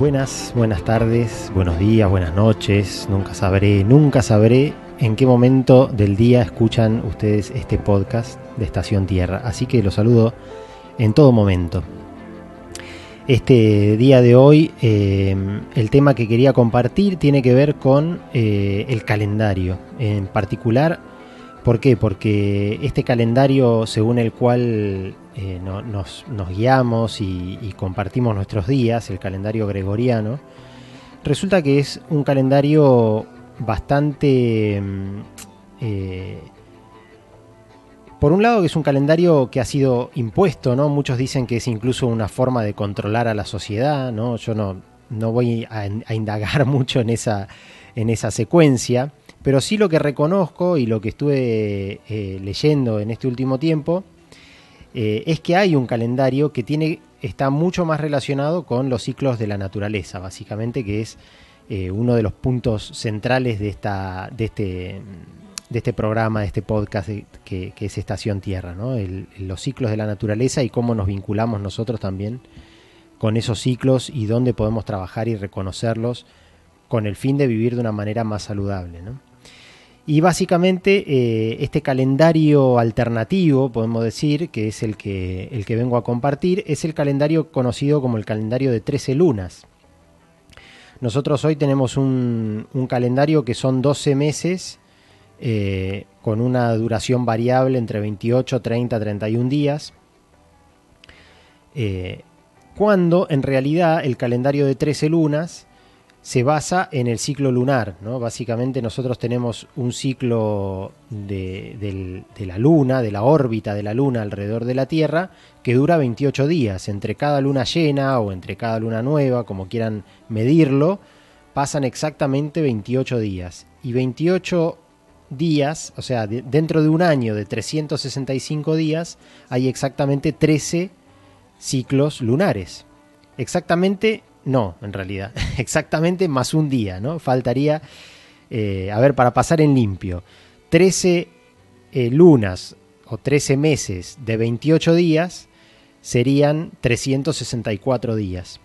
Buenas, buenas tardes, buenos días, buenas noches. Nunca sabré, nunca sabré en qué momento del día escuchan ustedes este podcast de Estación Tierra. Así que los saludo en todo momento. Este día de hoy, eh, el tema que quería compartir tiene que ver con eh, el calendario. En particular, ¿por qué? Porque este calendario según el cual eh, nos, guiamos y, compartimos nuestros días, el calendario gregoriano, resulta que es un calendario bastante... Mm, eh, por un lado que es un calendario que ha sido impuesto, ¿no? Muchos dicen que es incluso una forma de controlar a la sociedad. Yo no, no voy a, indagar mucho en esa, en esa secuencia, pero sí lo que reconozco y lo que estuve eh, leyendo en este último tiempo eh, es que hay un calendario que tiene, está mucho más relacionado con los ciclos de la naturaleza, básicamente, que es eh, uno de los puntos centrales de, esta, de, este, de este programa, de este podcast que, es Estación Tierra, ¿no? los ciclos de la naturaleza y cómo nos vinculamos nosotros también con esos ciclos y dónde podemos trabajar y reconocerlos con el fin de vivir de una manera más saludable. ¿no? Y básicamente eh, este calendario alternativo, podemos decir, que es el que, el que vengo a compartir, es el calendario conocido como el calendario de 13 lunas. Nosotros hoy tenemos un, calendario que son 12 meses eh, con una duración variable entre 28, 30, 31 días. Eh, cuando en realidad el calendario de 13 lunas se basa en el ciclo lunar. ¿no? Básicamente nosotros tenemos un ciclo de, la luna, de la órbita de la luna alrededor de la Tierra, que dura 28 días. Entre cada luna llena o entre cada luna nueva, como quieran medirlo, pasan exactamente 28 días. Y 28 días, o sea, dentro de un año de 365 días, hay exactamente 13 ciclos lunares. Exactamente no, en realidad. Exactamente más un día, ¿no? Faltaría, eh, a ver, para pasar en limpio, 13 eh, lunas o 13 meses de 28 días serían 364 días.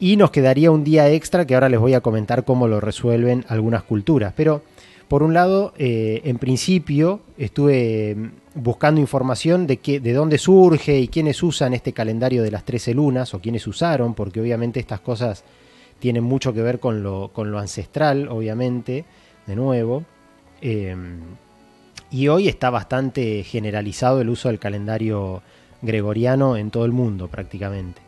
Y nos quedaría un día extra que ahora les voy a comentar cómo lo resuelven algunas culturas. Pero, por un lado, eh, en principio estuve buscando información de, qué, de dónde surge y quiénes usan este calendario de las 13 lunas o quiénes usaron, porque obviamente estas cosas tienen mucho que ver con lo, con lo ancestral, obviamente, de nuevo. Em, y hoy está bastante generalizado el uso del calendario gregoriano en todo el mundo prácticamente.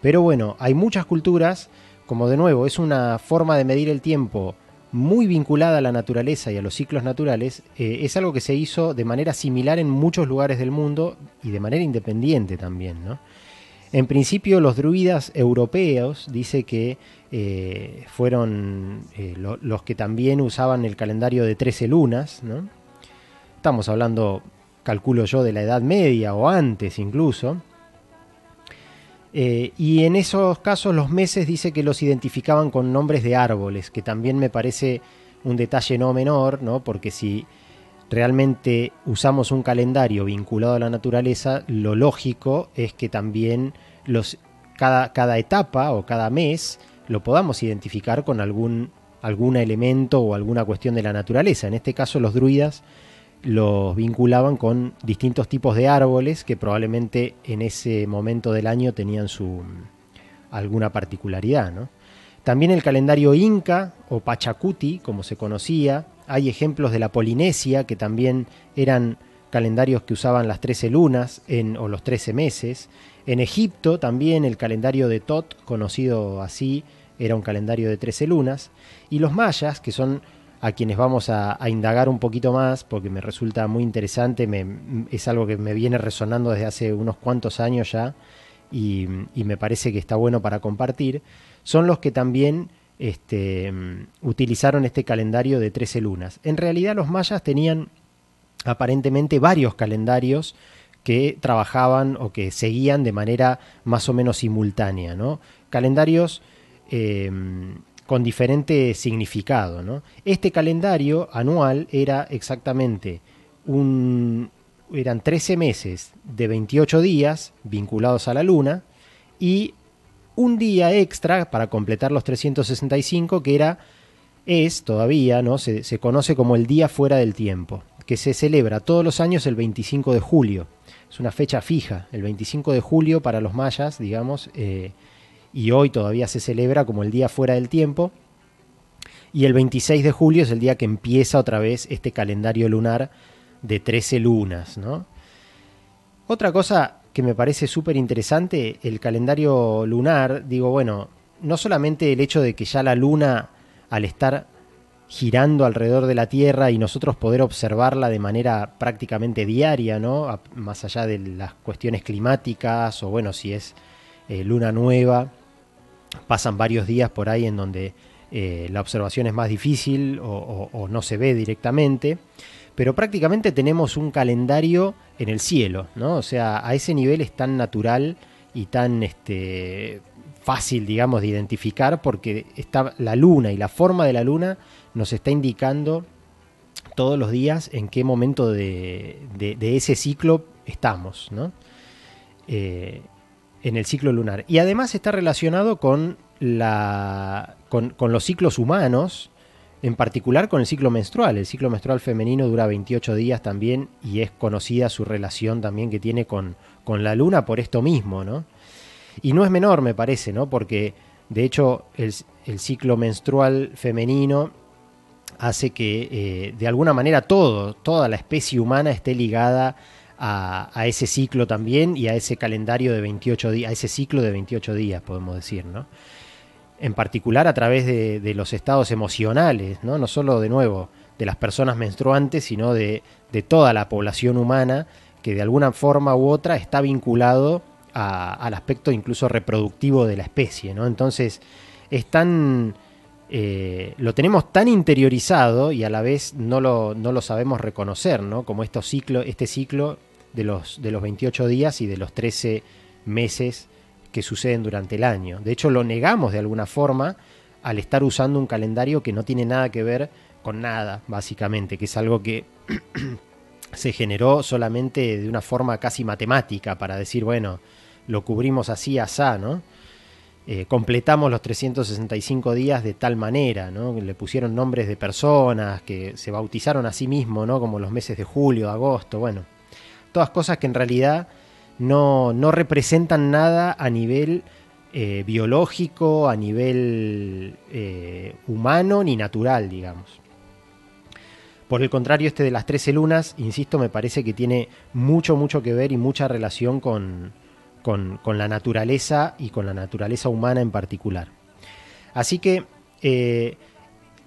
Pero bueno, hay muchas culturas, como de nuevo, es una forma de medir el tiempo muy vinculada a la naturaleza y a los ciclos naturales, eh, es algo que se hizo de manera similar en muchos lugares del mundo y de manera independiente también. En principio los druidas europeos dice que eh, fueron eh, los que también usaban el calendario de 13 lunas. Estamos hablando, calculo yo, de la Edad Media o antes incluso. Eh, y en esos casos los meses dice que los identificaban con nombres de árboles, que también me parece un detalle no menor, ¿no? porque si realmente usamos un calendario vinculado a la naturaleza, lo lógico es que también los, cada, cada etapa o cada mes lo podamos identificar con algún, algún elemento o alguna cuestión de la naturaleza. En este caso los druidas los vinculaban con distintos tipos de árboles que probablemente en ese momento del año tenían su alguna particularidad. También el calendario inca o pachacuti, como se conocía, hay ejemplos de la Polinesia que también eran calendarios que usaban las 13 lunas en, o los 13 meses. En Egipto también el calendario de Tot, conocido así, era un calendario de 13 lunas. Y los mayas, que son a quienes vamos a, indagar un poquito más, porque me resulta muy interesante, es algo que me viene resonando desde hace unos cuantos años ya, y, me parece que está bueno para compartir, son los que también este, utilizaron este calendario de 13 lunas. En realidad los mayas tenían aparentemente varios calendarios que trabajaban o que seguían de manera más o menos simultánea, ¿no? Calendarios eh, con diferente significado. ¿no? Este calendario anual era exactamente un, eran 13 meses de 28 días vinculados a la luna y un día extra para completar los 365, que era, es todavía, ¿no? Se, se conoce como el Día Fuera del Tiempo, que se celebra todos los años el 25 de julio. Es una fecha fija, el 25 de julio para los mayas, digamos, eh, y hoy todavía se celebra como el Día Fuera del Tiempo. Y el 26 de julio es el día que empieza otra vez este calendario lunar de 13 lunas, ¿no? Otra cosa que me parece súper interesante, el calendario lunar, digo, bueno, no solamente el hecho de que ya la luna, al estar girando alrededor de la Tierra y nosotros poder observarla de manera prácticamente diaria, ¿no? más allá de las cuestiones climáticas o bueno, si es eh, luna nueva, pasan varios días por ahí en donde eh, la observación es más difícil o, no se ve directamente, pero prácticamente tenemos un calendario en el cielo, ¿no? O sea, a ese nivel es tan natural y tan este, fácil, digamos, de identificar porque está la luna y la forma de la luna nos está indicando todos los días en qué momento de, ese ciclo estamos, ¿no? Eh, en el ciclo lunar. Y además está relacionado con, la, con, los ciclos humanos, en particular con el ciclo menstrual. El ciclo menstrual femenino dura 28 días también y es conocida su relación también que tiene con, con la luna por esto mismo, ¿no? Y no es menor, me parece, ¿no? Porque de hecho el, el ciclo menstrual femenino hace que eh, de alguna manera todo, toda la especie humana esté ligada ese ciclo también y a ese calendario de 28 días, a ese ciclo de 28 días, podemos decir, ¿no? En particular a través de, los estados emocionales, ¿no? No solo de nuevo de las personas menstruantes, sino de, toda la población humana que de alguna forma u otra está vinculado al aspecto incluso reproductivo de la especie, ¿no? Entonces es tan eh, lo tenemos tan interiorizado y a la vez no lo, no lo sabemos reconocer, ¿no? Como estos ciclo, este ciclo de los, de los 28 días y de los 13 meses que suceden durante el año. De hecho, lo negamos de alguna forma al estar usando un calendario que no tiene nada que ver con nada, básicamente, que es algo que se generó solamente de una forma casi matemática para decir, bueno, lo cubrimos así, asá, ¿no? Eh, completamos los 365 días de tal manera, ¿no? Le pusieron nombres de personas que se bautizaron a sí mismos, ¿no? Como los meses de julio, agosto, bueno. Todas cosas que en realidad no, representan nada a nivel eh, biológico, a nivel eh, humano ni natural, digamos. Por el contrario, este de las 13 lunas, insisto, me parece que tiene mucho, mucho que ver y mucha relación con, con, la naturaleza y con la naturaleza humana en particular. Así que eh,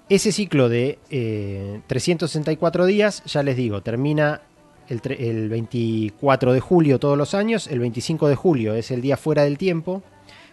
ese ciclo de 364 eh, días, ya les digo, termina el, 24 de julio todos los años, el 25 de julio es el día fuera del tiempo,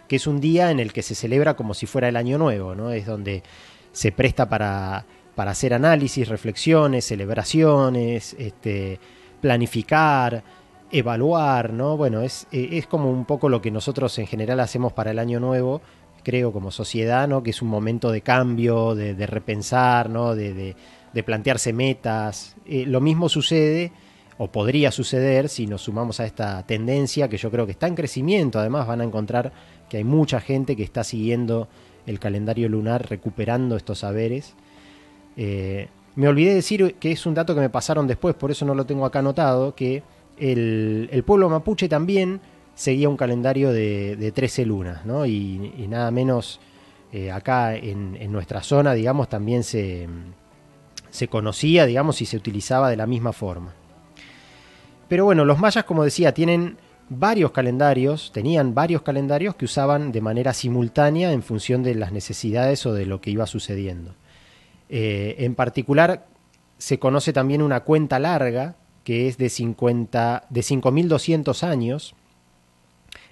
que es un día en el que se celebra como si fuera el año nuevo, ¿no? Es donde se presta para, para hacer análisis, reflexiones, celebraciones, este, planificar, evaluar, ¿no? Bueno, es, eh, es como un poco lo que nosotros en general hacemos para el año nuevo, creo, como sociedad, ¿no? Que es un momento de cambio, de, repensar, ¿no? De, plantearse metas. Eh, lo mismo sucede o podría suceder si nos sumamos a esta tendencia que yo creo que está en crecimiento. Además van a encontrar que hay mucha gente que está siguiendo el calendario lunar, recuperando estos saberes. Eh, me olvidé decir que es un dato que me pasaron después, por eso no lo tengo acá anotado, que el, pueblo mapuche también seguía un calendario de, 13 lunas, ¿no? Y, nada menos eh, acá en, nuestra zona, digamos, también se, se conocía, digamos, y se utilizaba de la misma forma. Pero bueno, los mayas, como decía, tienen varios calendarios, tenían varios calendarios que usaban de manera simultánea en función de las necesidades o de lo que iba sucediendo. Eh, en particular, se conoce también una cuenta larga, que es de, 50, de 5.200 años.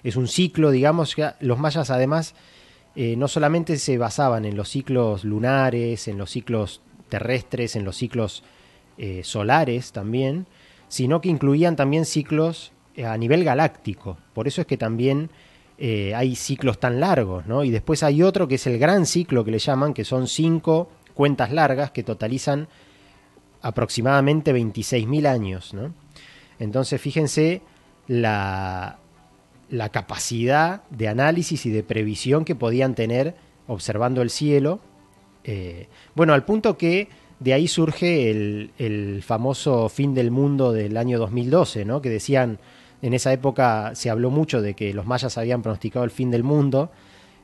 Es un ciclo, digamos, que los mayas además eh, no solamente se basaban en los ciclos lunares, en los ciclos terrestres, en los ciclos eh, solares también, sino que incluían también ciclos eh, a nivel galáctico. Por eso es que también hay ciclos tan largos, ¿no? Y después hay otro que es el gran ciclo que le llaman, que son cinco cuentas largas que totalizan aproximadamente 26.000 años. ¿no? Entonces fíjense la, la capacidad de análisis y de previsión que podían tener observando el cielo. Eh, bueno, al punto que de ahí surge el, famoso fin del mundo del año 2012, ¿no? que decían, en esa época se habló mucho de que los mayas habían pronosticado el fin del mundo,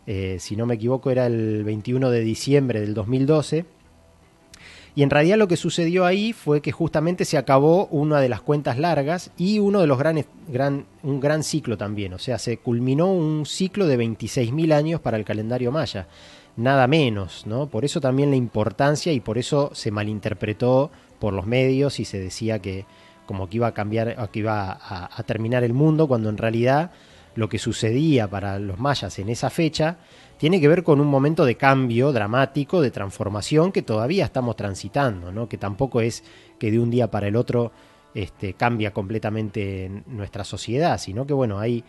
eh, si no me equivoco era el 21 de diciembre del 2012, y en realidad lo que sucedió ahí fue que justamente se acabó una de las cuentas largas y uno de los grandes, gran, un gran ciclo también. O sea, se culminó un ciclo de 26.000 años para el calendario maya. Nada menos, ¿no? Por eso también la importancia y por eso se malinterpretó por los medios y se decía que como que iba a cambiar, que iba a terminar el mundo, cuando en realidad lo que sucedía para los mayas en esa fecha tiene que ver con un momento de cambio dramático, de transformación que todavía estamos transitando, ¿no? que tampoco es que de un día para el otro este, cambia completamente nuestra sociedad, sino que bueno, hay,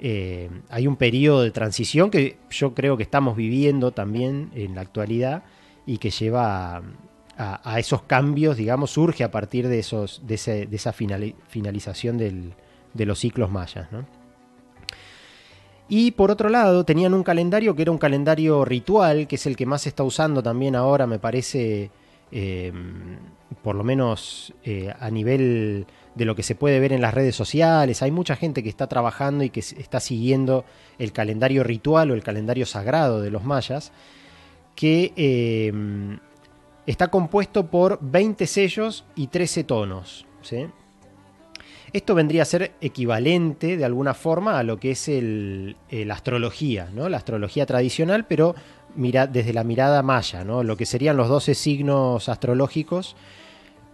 eh, hay un periodo de transición que yo creo que estamos viviendo también en la actualidad y que lleva a, esos cambios, digamos, surge a partir de, esos, de, esa finalización de los ciclos mayas. ¿no? Y por otro lado, tenían un calendario que era un calendario ritual, que es el que más se está usando también ahora, me parece, eh, por lo menos eh, a nivel de lo que se puede ver en las redes sociales. Hay mucha gente que está trabajando y que está siguiendo el calendario ritual o el calendario sagrado de los mayas, que eh, está compuesto por 20 sellos y 13 tonos. Esto vendría a ser equivalente de alguna forma a lo que es la astrología, ¿no? la astrología tradicional, pero mira, desde la mirada maya, ¿no? lo que serían los 12 signos astrológicos.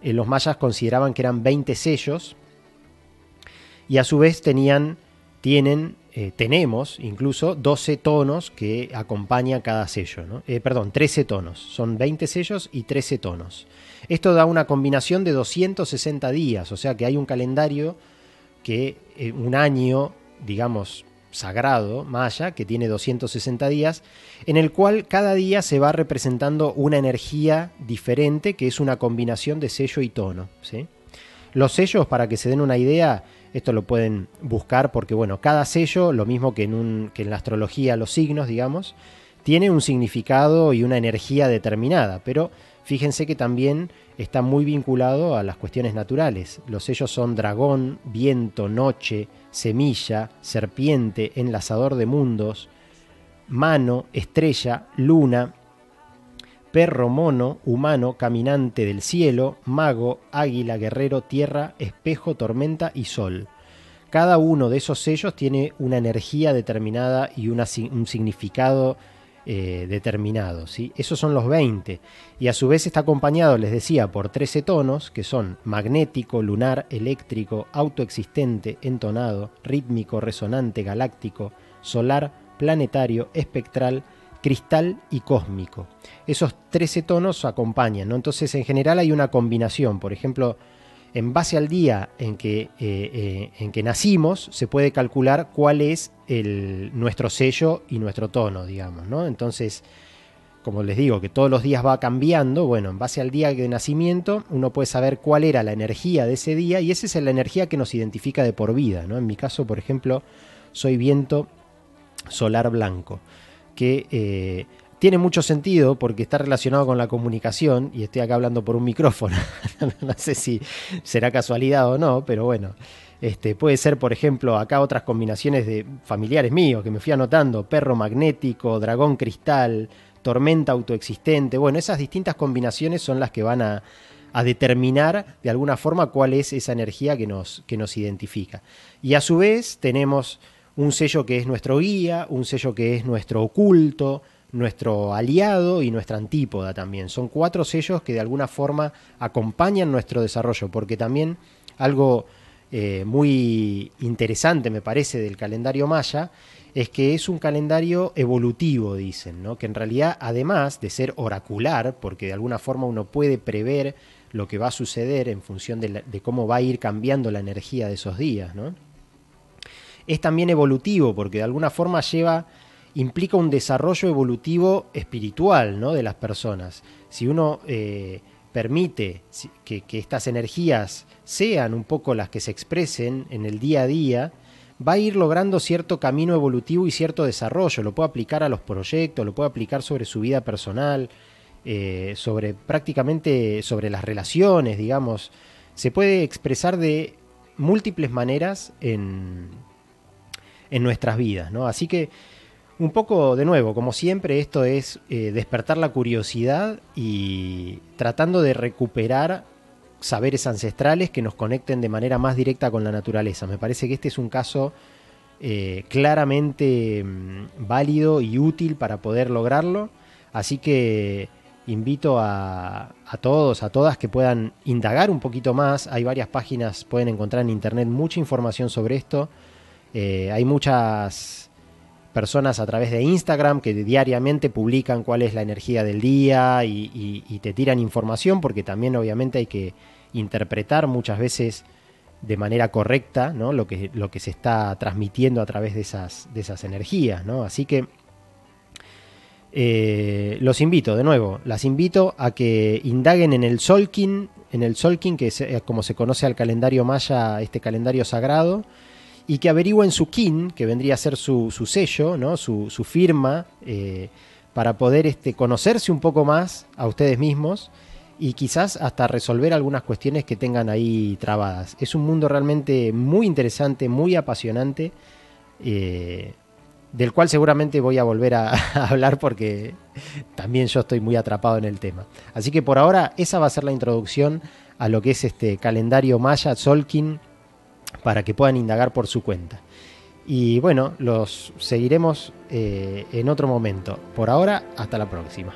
Eh, los mayas consideraban que eran 20 sellos y a su vez tenían, tienen, eh, tenemos incluso 12 tonos que acompañan cada sello. ¿no? Eh, perdón, 13 tonos. Son 20 sellos y 13 tonos. Esto da una combinación de 260 días, o sea que hay un calendario que un año, digamos, sagrado maya, que tiene 260 días, en el cual cada día se va representando una energía diferente, que es una combinación de sello y tono. Los sellos, para que se den una idea, esto lo pueden buscar porque, bueno, cada sello, lo mismo que en, un, que en la astrología, los signos, digamos, tiene un significado y una energía determinada, pero Fíjense que también está muy vinculado a las cuestiones naturales. Los sellos son dragón, viento, noche, semilla, serpiente, enlazador de mundos, mano, estrella, luna, perro, mono, humano, caminante del cielo, mago, águila, guerrero, tierra, espejo, tormenta y sol. Cada uno de esos sellos tiene una energía determinada y un significado eh, determinado. ¿sí? Esos son los 20. Y a su vez está acompañado, les decía, por 13 tonos, que son magnético, lunar, eléctrico, autoexistente, entonado, rítmico, resonante, galáctico, solar, planetario, espectral, cristal y cósmico. Esos 13 tonos acompañan, ¿no? Entonces en general hay una combinación. Por ejemplo, en base al día en que, eh, eh, en que nacimos, se puede calcular cuál es el, nuestro sello y nuestro tono, digamos, ¿no? Entonces, como les digo, que todos los días va cambiando, bueno, en base al día de nacimiento, uno puede saber cuál era la energía de ese día y esa es la energía que nos identifica de por vida, ¿no? En mi caso, por ejemplo, soy viento solar blanco, que eh, tiene mucho sentido porque está relacionado con la comunicación y estoy acá hablando por un micrófono. no sé si será casualidad o no, pero bueno. Este, puede ser, por ejemplo, acá otras combinaciones de familiares míos que me fui anotando: perro magnético, dragón cristal, tormenta autoexistente. Bueno, esas distintas combinaciones son las que van a, a determinar de alguna forma cuál es esa energía que nos, que nos identifica. Y a su vez tenemos un sello que es nuestro guía, un sello que es nuestro oculto, nuestro aliado y nuestra antípoda también. Son cuatro sellos que de alguna forma acompañan nuestro desarrollo, porque también algo eh, muy interesante me parece del calendario maya es que es un calendario evolutivo, dicen, ¿no? que en realidad además de ser oracular, porque de alguna forma uno puede prever lo que va a suceder en función de, de cómo va a ir cambiando la energía de esos días, ¿no? es también evolutivo, porque de alguna forma lleva implica un desarrollo evolutivo espiritual ¿no? de las personas. Si uno eh, permite que, estas energías sean un poco las que se expresen en el día a día, va a ir logrando cierto camino evolutivo y cierto desarrollo. Lo puede aplicar a los proyectos, lo puede aplicar sobre su vida personal, eh, sobre prácticamente sobre las relaciones, digamos. Se puede expresar de múltiples maneras en, en nuestras vidas, ¿no? Así que un poco, de nuevo, como siempre, esto es eh, despertar la curiosidad y tratando de recuperar saberes ancestrales que nos conecten de manera más directa con la naturaleza. Me parece que este es un caso eh, claramente mm, válido y útil para poder lograrlo. Así que invito a, todos, a todas que puedan indagar un poquito más. Hay varias páginas, pueden encontrar en internet mucha información sobre esto. Eh, hay muchas personas a través de Instagram que diariamente publican cuál es la energía del día y, te tiran información porque también obviamente hay que interpretar muchas veces de manera correcta lo, que, se está transmitiendo a través de esas, energías. Así que eh, los invito, de nuevo, las invito a que indaguen en el Solkin, en el Solkin, que es eh, como se conoce al calendario maya, este calendario sagrado, y que averigüen su kin, que vendría a ser su, sello, ¿no? su, firma, eh, para poder este, conocerse un poco más a ustedes mismos y quizás hasta resolver algunas cuestiones que tengan ahí trabadas. Es un mundo realmente muy interesante, muy apasionante, eh, del cual seguramente voy a volver a, a, hablar porque también yo estoy muy atrapado en el tema. Así que por ahora esa va a ser la introducción a lo que es este calendario maya, Solkin, para que puedan indagar por su cuenta. Y bueno, los seguiremos eh, en otro momento. Por ahora, hasta la próxima.